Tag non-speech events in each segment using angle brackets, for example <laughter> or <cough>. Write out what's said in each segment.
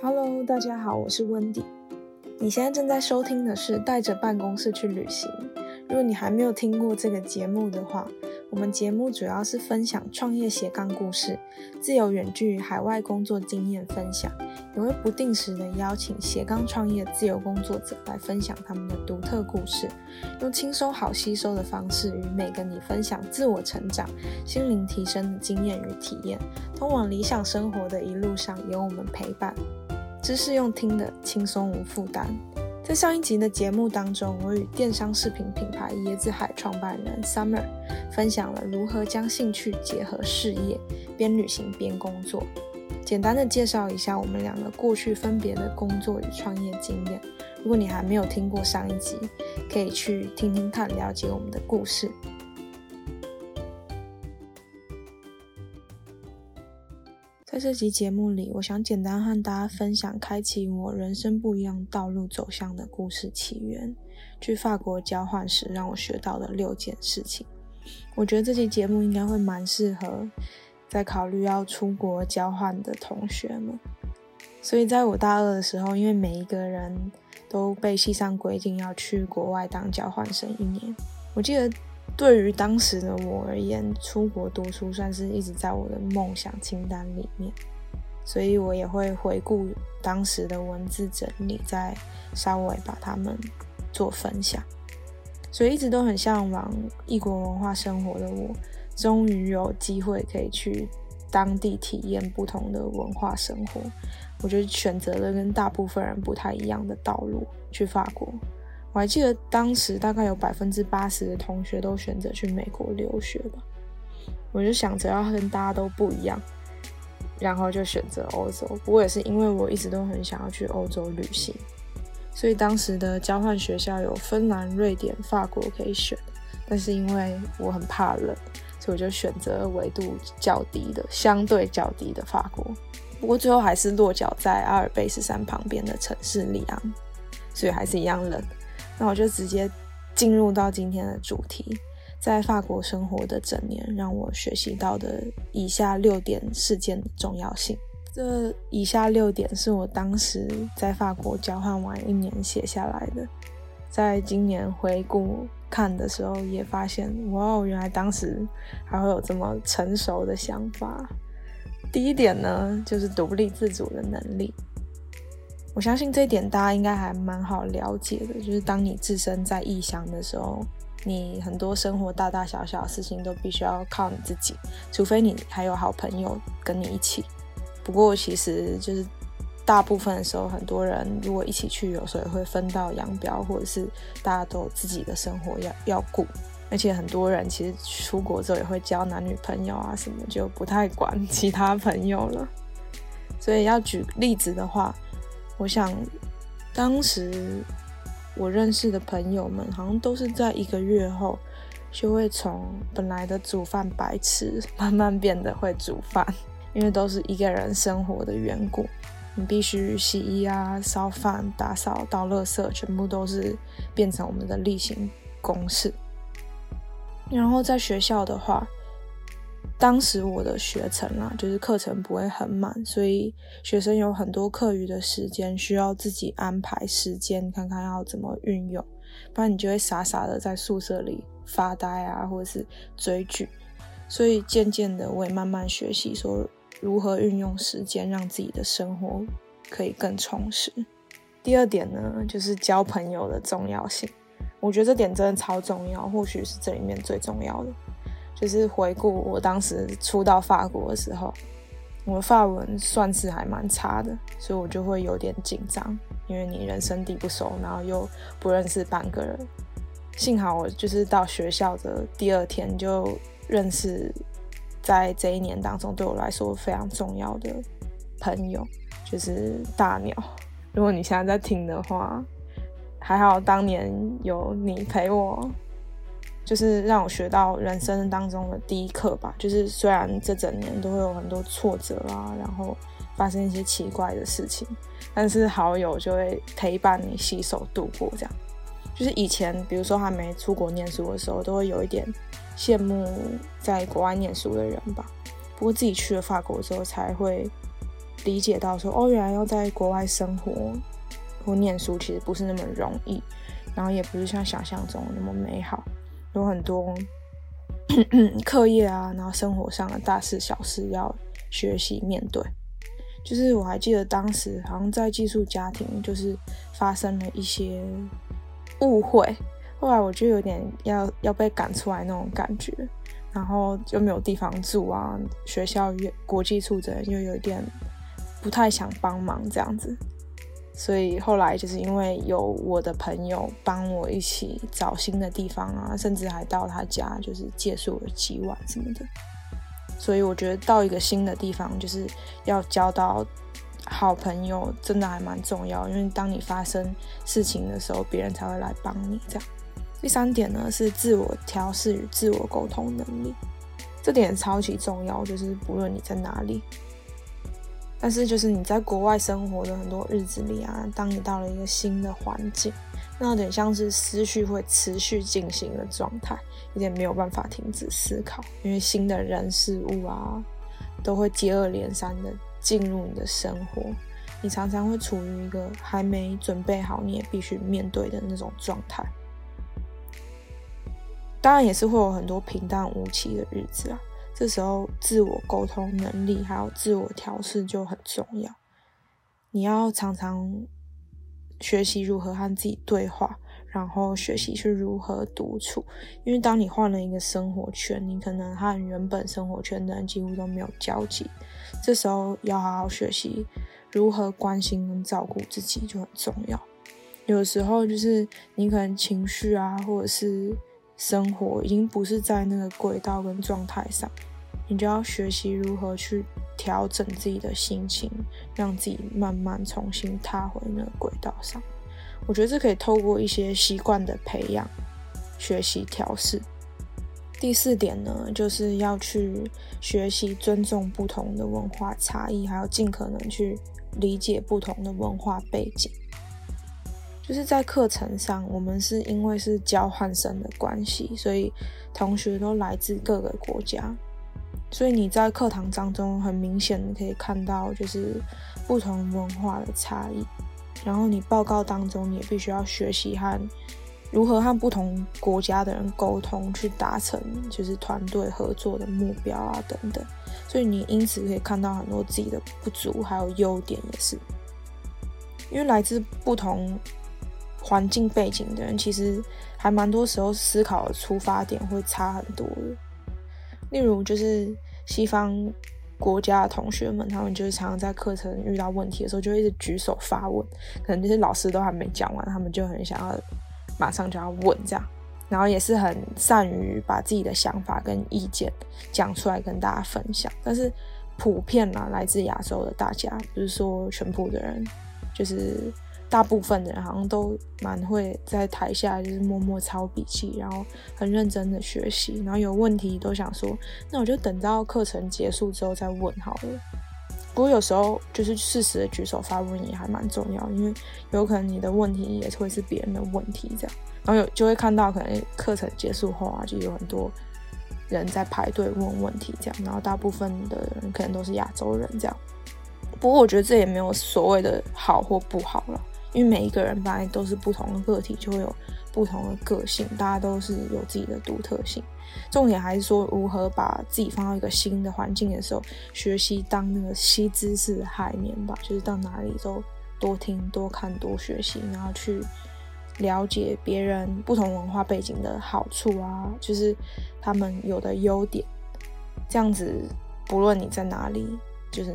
Hello，大家好，我是温迪。你现在正在收听的是《带着办公室去旅行》。如果你还没有听过这个节目的话，我们节目主要是分享创业斜杠故事、自由远距海外工作经验分享，也会不定时的邀请斜杠创业自由工作者来分享他们的独特故事，用轻松好吸收的方式与每个你分享自我成长、心灵提升的经验与体验。通往理想生活的一路上，有我们陪伴，知识用听的轻松无负担。在上一集的节目当中，我与电商饰品品牌椰子海创办人 Summer 分享了如何将兴趣结合事业，边旅行边工作。简单的介绍一下我们两个过去分别的工作与创业经验。如果你还没有听过上一集，可以去听听看，了解我们的故事。在这集节目里，我想简单和大家分享开启我人生不一样道路走向的故事起源。去法国交换时，让我学到的六件事情。我觉得这期节目应该会蛮适合在考虑要出国交换的同学们。所以在我大二的时候，因为每一个人都被系上规定要去国外当交换生一年，我记得。对于当时的我而言，出国读书算是一直在我的梦想清单里面，所以我也会回顾当时的文字整理，再稍微把它们做分享。所以一直都很向往异国文化生活的我，终于有机会可以去当地体验不同的文化生活。我就选择了跟大部分人不太一样的道路，去法国。我还记得当时大概有百分之八十的同学都选择去美国留学吧，我就想着要跟大家都不一样，然后就选择欧洲。不过也是因为我一直都很想要去欧洲旅行，所以当时的交换学校有芬兰、瑞典、法国可以选，但是因为我很怕冷，所以我就选择纬度较低的、相对较低的法国。不过最后还是落脚在阿尔卑斯山旁边的城市里昂，所以还是一样冷。那我就直接进入到今天的主题，在法国生活的整年，让我学习到的以下六点事件的重要性。这以下六点是我当时在法国交换完一年写下来的，在今年回顾看的时候，也发现哇哦，原来当时还会有这么成熟的想法。第一点呢，就是独立自主的能力。我相信这一点大家应该还蛮好了解的，就是当你置身在异乡的时候，你很多生活大大小小的事情都必须要靠你自己，除非你还有好朋友跟你一起。不过其实就是大部分的时候，很多人如果一起去，有时候也会分道扬镳，或者是大家都有自己的生活要要顾。而且很多人其实出国之后也会交男女朋友啊什么，就不太管 <laughs> 其他朋友了。所以要举例子的话。我想，当时我认识的朋友们，好像都是在一个月后，就会从本来的煮饭白痴，慢慢变得会煮饭，因为都是一个人生活的缘故，你必须洗衣啊、烧饭、打扫、倒垃圾，全部都是变成我们的例行公事。然后在学校的话，当时我的学程啊，就是课程不会很满，所以学生有很多课余的时间需要自己安排时间，看看要怎么运用，不然你就会傻傻的在宿舍里发呆啊，或者是追剧。所以渐渐的，我也慢慢学习说如何运用时间，让自己的生活可以更充实。第二点呢，就是交朋友的重要性，我觉得这点真的超重要，或许是这里面最重要的。就是回顾我当时初到法国的时候，我的法文算是还蛮差的，所以我就会有点紧张，因为你人生地不熟，然后又不认识半个人。幸好我就是到学校的第二天就认识，在这一年当中对我来说非常重要的朋友，就是大鸟。如果你现在在听的话，还好当年有你陪我。就是让我学到人生当中的第一课吧。就是虽然这整年都会有很多挫折啊，然后发生一些奇怪的事情，但是好友就会陪伴你携手度过。这样，就是以前比如说还没出国念书的时候，都会有一点羡慕在国外念书的人吧。不过自己去了法国之后，才会理解到说，哦，原来要在国外生活或念书其实不是那么容易，然后也不是像想象中那么美好，有很多 <coughs> 课业啊，然后生活上的大事小事要学习面对。就是我还记得当时好像在寄宿家庭，就是发生了一些误会，后来我就有点要要被赶出来那种感觉，然后又没有地方住啊，学校也国际处的人又有点不太想帮忙这样子，所以后来就是因为有我的朋友帮我一起找新的地方啊，甚至还到他家就是借宿了几晚什么的。所以我觉得到一个新的地方，就是要交到好朋友，真的还蛮重要。因为当你发生事情的时候，别人才会来帮你。这样，第三点呢是自我调试与自我沟通能力，这点超级重要。就是不论你在哪里，但是就是你在国外生活的很多日子里啊，当你到了一个新的环境。那有点像是思绪会持续进行的状态，有点没有办法停止思考，因为新的人事物啊，都会接二连三的进入你的生活，你常常会处于一个还没准备好，你也必须面对的那种状态。当然也是会有很多平淡无奇的日子啊，这时候自我沟通能力还有自我调试就很重要，你要常常。学习如何和自己对话，然后学习是如何独处。因为当你换了一个生活圈，你可能和原本生活圈的人几乎都没有交集。这时候要好好学习如何关心跟照顾自己就很重要。有时候就是你可能情绪啊，或者是生活已经不是在那个轨道跟状态上，你就要学习如何去。调整自己的心情，让自己慢慢重新踏回那个轨道上。我觉得这可以透过一些习惯的培养、学习调试。第四点呢，就是要去学习尊重不同的文化差异，还要尽可能去理解不同的文化背景。就是在课程上，我们是因为是交换生的关系，所以同学都来自各个国家。所以你在课堂当中很明显可以看到，就是不同文化的差异。然后你报告当中你也必须要学习和如何和不同国家的人沟通，去达成就是团队合作的目标啊等等。所以你因此可以看到很多自己的不足，还有优点也是。因为来自不同环境背景的人，其实还蛮多时候思考的出发点会差很多的。例如，就是西方国家的同学们，他们就是常常在课程遇到问题的时候，就一直举手发问。可能就是老师都还没讲完，他们就很想要马上就要问这样。然后也是很善于把自己的想法跟意见讲出来跟大家分享。但是普遍啊，来自亚洲的大家，不是说全部的人，就是。大部分的人好像都蛮会在台下就是默默抄笔记，然后很认真的学习，然后有问题都想说，那我就等到课程结束之后再问好了。不过有时候就是适时的举手发问也还蛮重要，因为有可能你的问题也会是别人的问题这样，然后有就会看到可能课程结束后啊，就有很多人在排队问问题这样，然后大部分的人可能都是亚洲人这样。不过我觉得这也没有所谓的好或不好了。因为每一个人本来都是不同的个体，就会有不同的个性，大家都是有自己的独特性。重点还是说，如何把自己放到一个新的环境的时候，学习当那个吸知识的海绵吧，就是到哪里都多听、多看、多学习，然后去了解别人不同文化背景的好处啊，就是他们有的优点。这样子，不论你在哪里，就是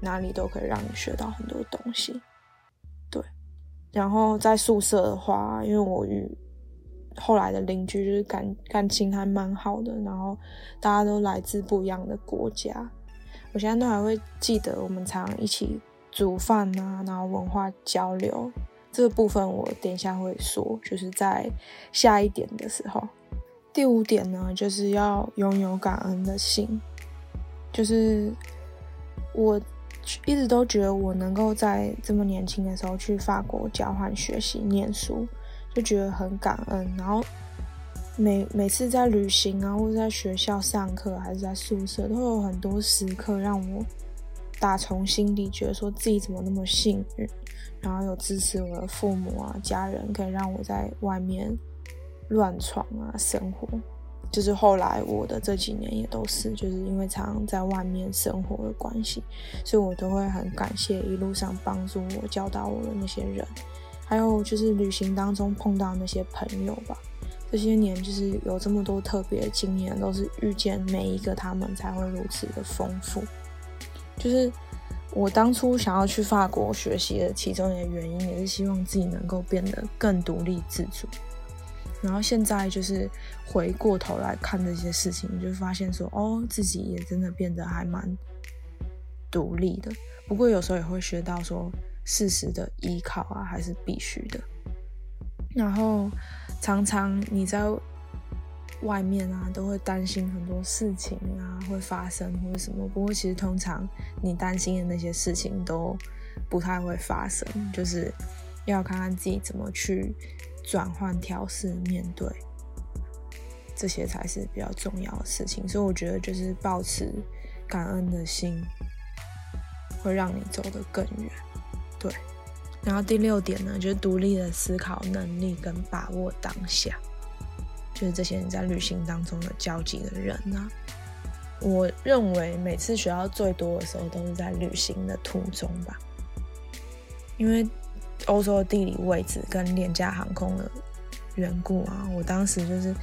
哪里都可以让你学到很多东西。然后在宿舍的话，因为我与后来的邻居就是感感情还蛮好的，然后大家都来自不一样的国家，我现在都还会记得我们常一起煮饭啊，然后文化交流这个部分，我等一下会说，就是在下一点的时候。第五点呢，就是要拥有感恩的心，就是我。一直都觉得我能够在这么年轻的时候去法国交换学习念书，就觉得很感恩。然后每每次在旅行啊，或者在学校上课，还是在宿舍，都有很多时刻让我打从心底觉得说自己怎么那么幸运，然后有支持我的父母啊、家人，可以让我在外面乱闯啊生活。就是后来我的这几年也都是，就是因为常常在外面生活的关系，所以我都会很感谢一路上帮助我、教导我的那些人，还有就是旅行当中碰到那些朋友吧。这些年就是有这么多特别的经验，都是遇见每一个他们才会如此的丰富。就是我当初想要去法国学习的其中一个原因，也是希望自己能够变得更独立自主。然后现在就是回过头来看这些事情，就发现说，哦，自己也真的变得还蛮独立的。不过有时候也会学到说，适时的依靠啊，还是必须的。然后常常你在外面啊，都会担心很多事情啊会发生或者什么。不过其实通常你担心的那些事情都不太会发生，就是要看看自己怎么去。转换、调试、面对，这些才是比较重要的事情。所以我觉得，就是保持感恩的心，会让你走得更远。对。然后第六点呢，就是独立的思考能力跟把握当下，就是这些你在旅行当中的交集的人呢。我认为每次学到最多的时候，都是在旅行的途中吧，因为。欧洲的地理位置跟廉价航空的缘故啊，我当时就是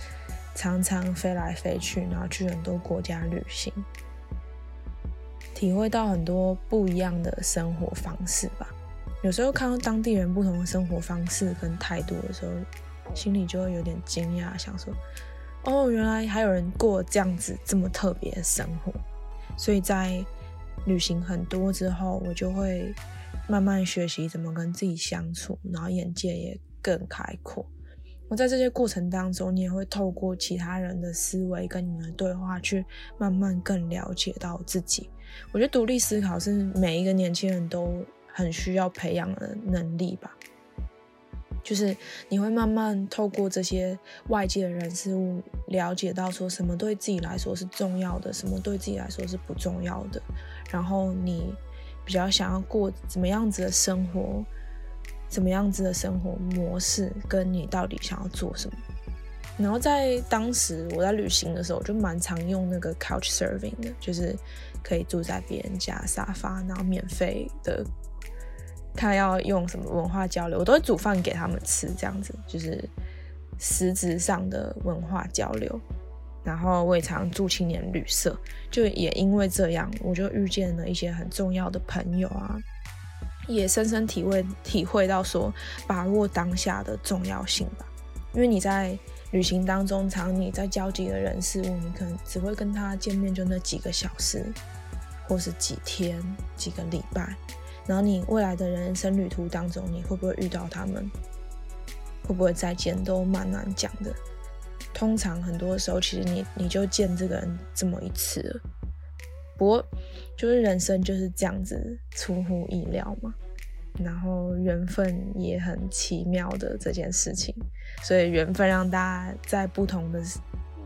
常常飞来飞去，然后去很多国家旅行，体会到很多不一样的生活方式吧。有时候看到当地人不同的生活方式跟态度的时候，心里就会有点惊讶，想说：哦，原来还有人过这样子这么特别的生活。所以在旅行很多之后，我就会。慢慢学习怎么跟自己相处，然后眼界也更开阔。我在这些过程当中，你也会透过其他人的思维跟你们的对话，去慢慢更了解到自己。我觉得独立思考是每一个年轻人都很需要培养的能力吧。就是你会慢慢透过这些外界的人事物，了解到说什么对自己来说是重要的，什么对自己来说是不重要的，然后你。比较想要过怎么样子的生活，怎么样子的生活模式，跟你到底想要做什么。然后在当时我在旅行的时候，就蛮常用那个 couch serving 的，就是可以住在别人家沙发，然后免费的，看要用什么文化交流，我都会煮饭给他们吃，这样子就是实质上的文化交流。然后我也常住青年旅社，就也因为这样，我就遇见了一些很重要的朋友啊，也深深体会体会到说把握当下的重要性吧。因为你在旅行当中，常你在交集的人事物，你可能只会跟他见面就那几个小时，或是几天、几个礼拜。然后你未来的人生旅途当中，你会不会遇到他们？会不会再见，都蛮难讲的。通常很多时候，其实你你就见这个人这么一次。不过，就是人生就是这样子，出乎意料嘛。然后缘分也很奇妙的这件事情，所以缘分让大家在不同的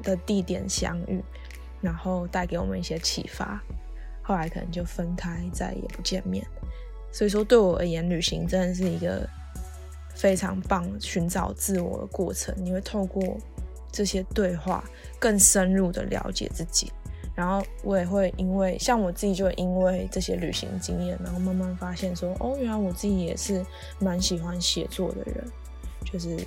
的地点相遇，然后带给我们一些启发。后来可能就分开，再也不见面。所以说，对我而言，旅行真的是一个非常棒寻找自我的过程。你会透过这些对话更深入的了解自己，然后我也会因为像我自己就因为这些旅行经验，然后慢慢发现说，哦，原来我自己也是蛮喜欢写作的人，就是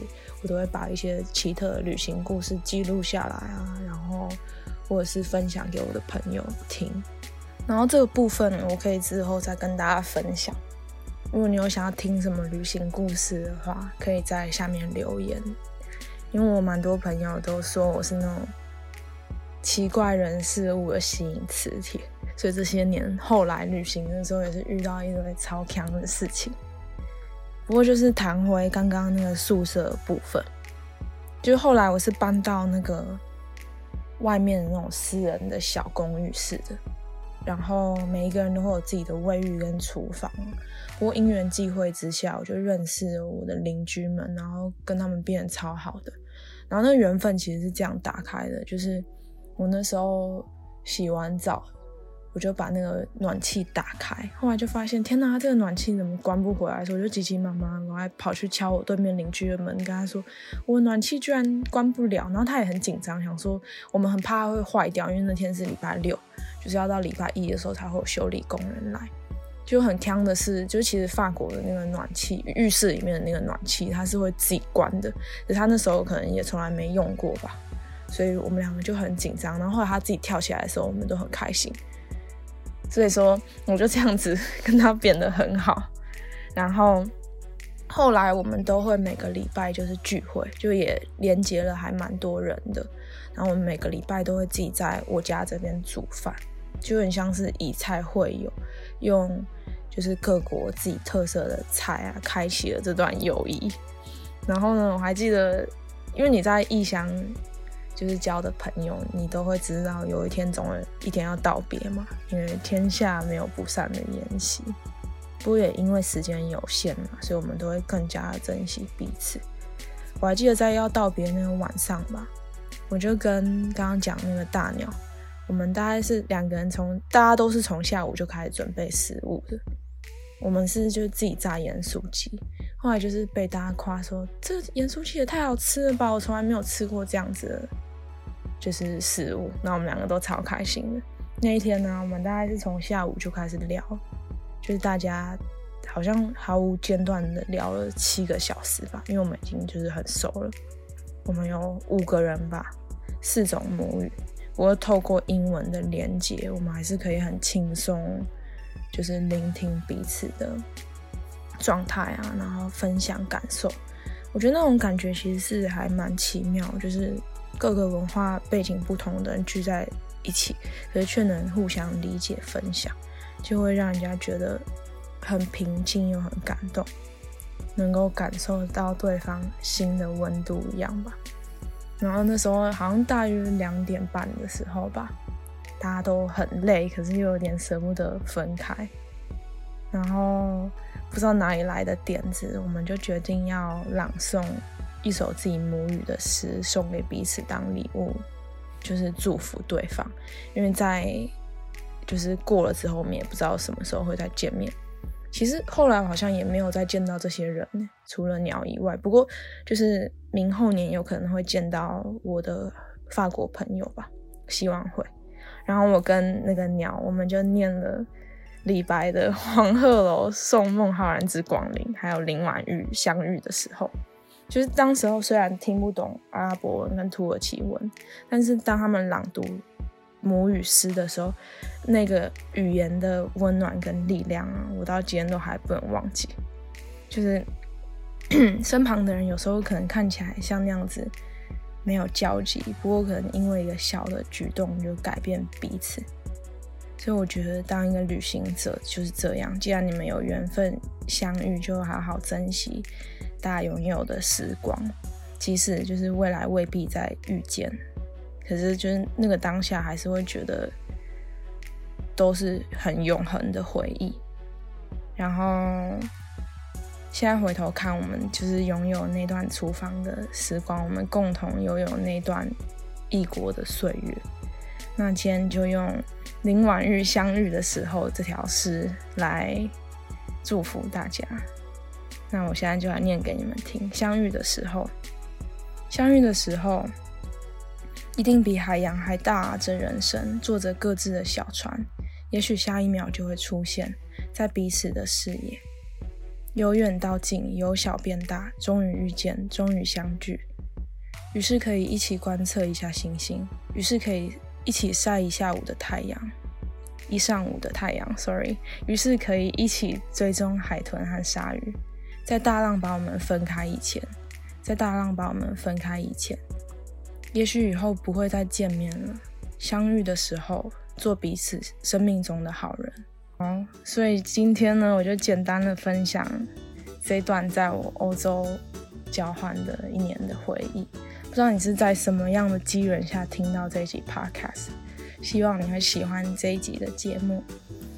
我都会把一些奇特的旅行故事记录下来啊，然后或者是分享给我的朋友听，然后这个部分我可以之后再跟大家分享。如果你有想要听什么旅行故事的话，可以在下面留言。因为我蛮多朋友都说我是那种奇怪人事物的吸引磁铁，所以这些年后来旅行的时候也是遇到一堆超强的事情。不过就是谈回刚刚那个宿舍部分，就后来我是搬到那个外面的那种私人的小公寓式的。然后每一个人都会有自己的卫浴跟厨房，不过因缘际会之下，我就认识了我的邻居们，然后跟他们变得超好的。然后那缘分其实是这样打开的，就是我那时候洗完澡我就把那个暖气打开，后来就发现天哪，这个暖气怎么关不回来？所以我就急急忙忙，我还跑去敲我对面邻居的门，跟他说我暖气居然关不了。然后他也很紧张，想说我们很怕会坏掉，因为那天是礼拜六，就是要到礼拜一的时候才会有修理工人来。就很坑的是，就其实法国的那个暖气，浴室里面的那个暖气，它是会自己关的，可他那时候可能也从来没用过吧，所以我们两个就很紧张。然后后来他自己跳起来的时候，我们都很开心。所以说，我就这样子 <laughs> 跟他变得很好。然后后来我们都会每个礼拜就是聚会，就也连接了还蛮多人的。然后我们每个礼拜都会自己在我家这边煮饭，就很像是以菜会友，用就是各国自己特色的菜啊，开启了这段友谊。然后呢，我还记得，因为你在异乡。就是交的朋友，你都会知道有一天总有一天要道别嘛，因为天下没有不散的筵席。不过也因为时间有限嘛，所以我们都会更加珍惜彼此。我还记得在要道别那个晚上吧，我就跟刚刚讲那个大鸟，我们大概是两个人从大家都是从下午就开始准备食物的，我们是就自己炸盐酥鸡，后来就是被大家夸说这盐酥鸡也太好吃了吧，我从来没有吃过这样子的。就是食物，那我们两个都超开心的。那一天呢，我们大概是从下午就开始聊，就是大家好像毫无间断的聊了七个小时吧，因为我们已经就是很熟了。我们有五个人吧，四种母语，不过透过英文的连接，我们还是可以很轻松，就是聆听彼此的状态啊，然后分享感受。我觉得那种感觉其实是还蛮奇妙，就是。各个文化背景不同的人聚在一起，可是却能互相理解分享，就会让人家觉得很平静又很感动，能够感受到对方心的温度一样吧。然后那时候好像大约两点半的时候吧，大家都很累，可是又有点舍不得分开。然后不知道哪里来的点子，我们就决定要朗诵。一首自己母语的诗送给彼此当礼物，就是祝福对方。因为在就是过了之后，我们也不知道什么时候会再见面。其实后来好像也没有再见到这些人，除了鸟以外。不过就是明后年有可能会见到我的法国朋友吧，希望会。然后我跟那个鸟，我们就念了李白的《黄鹤楼送孟浩然之广陵》，还有林婉玉相遇的时候。就是当时候虽然听不懂阿拉伯文跟土耳其文，但是当他们朗读母语诗的时候，那个语言的温暖跟力量啊，我到今天都还不能忘记。就是 <clears throat> 身旁的人有时候可能看起来像那样子没有交集，不过可能因为一个小的举动就改变彼此。所以我觉得当一个旅行者就是这样，既然你们有缘分相遇，就好好珍惜。大家拥有的时光，即使就是未来未必再遇见，可是就是那个当下，还是会觉得都是很永恒的回忆。然后现在回头看，我们就是拥有那段厨房的时光，我们共同拥有那段异国的岁月。那今天就用林婉玉相遇的时候这条诗来祝福大家。那我现在就来念给你们听。相遇的时候，相遇的时候，一定比海洋还大。这人生坐着各自的小船，也许下一秒就会出现在彼此的视野，由远到近，由小变大，终于遇见，终于相聚。于是可以一起观测一下星星，于是可以一起晒一下午的太阳，一上午的太阳。Sorry，于是可以一起追踪海豚和鲨鱼。在大浪把我们分开以前，在大浪把我们分开以前，也许以后不会再见面了。相遇的时候，做彼此生命中的好人。哦，所以今天呢，我就简单的分享这段在我欧洲交换的一年的回忆。不知道你是在什么样的机缘下听到这一集 Podcast，希望你会喜欢这一集的节目。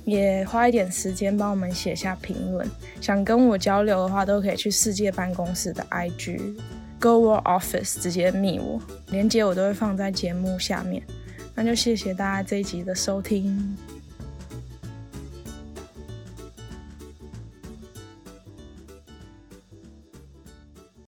也花一点时间帮我们写下评论，想跟我交流的话，都可以去世界办公室的 IG Go World Office 直接密我，链接我都会放在节目下面。那就谢谢大家这一集的收听。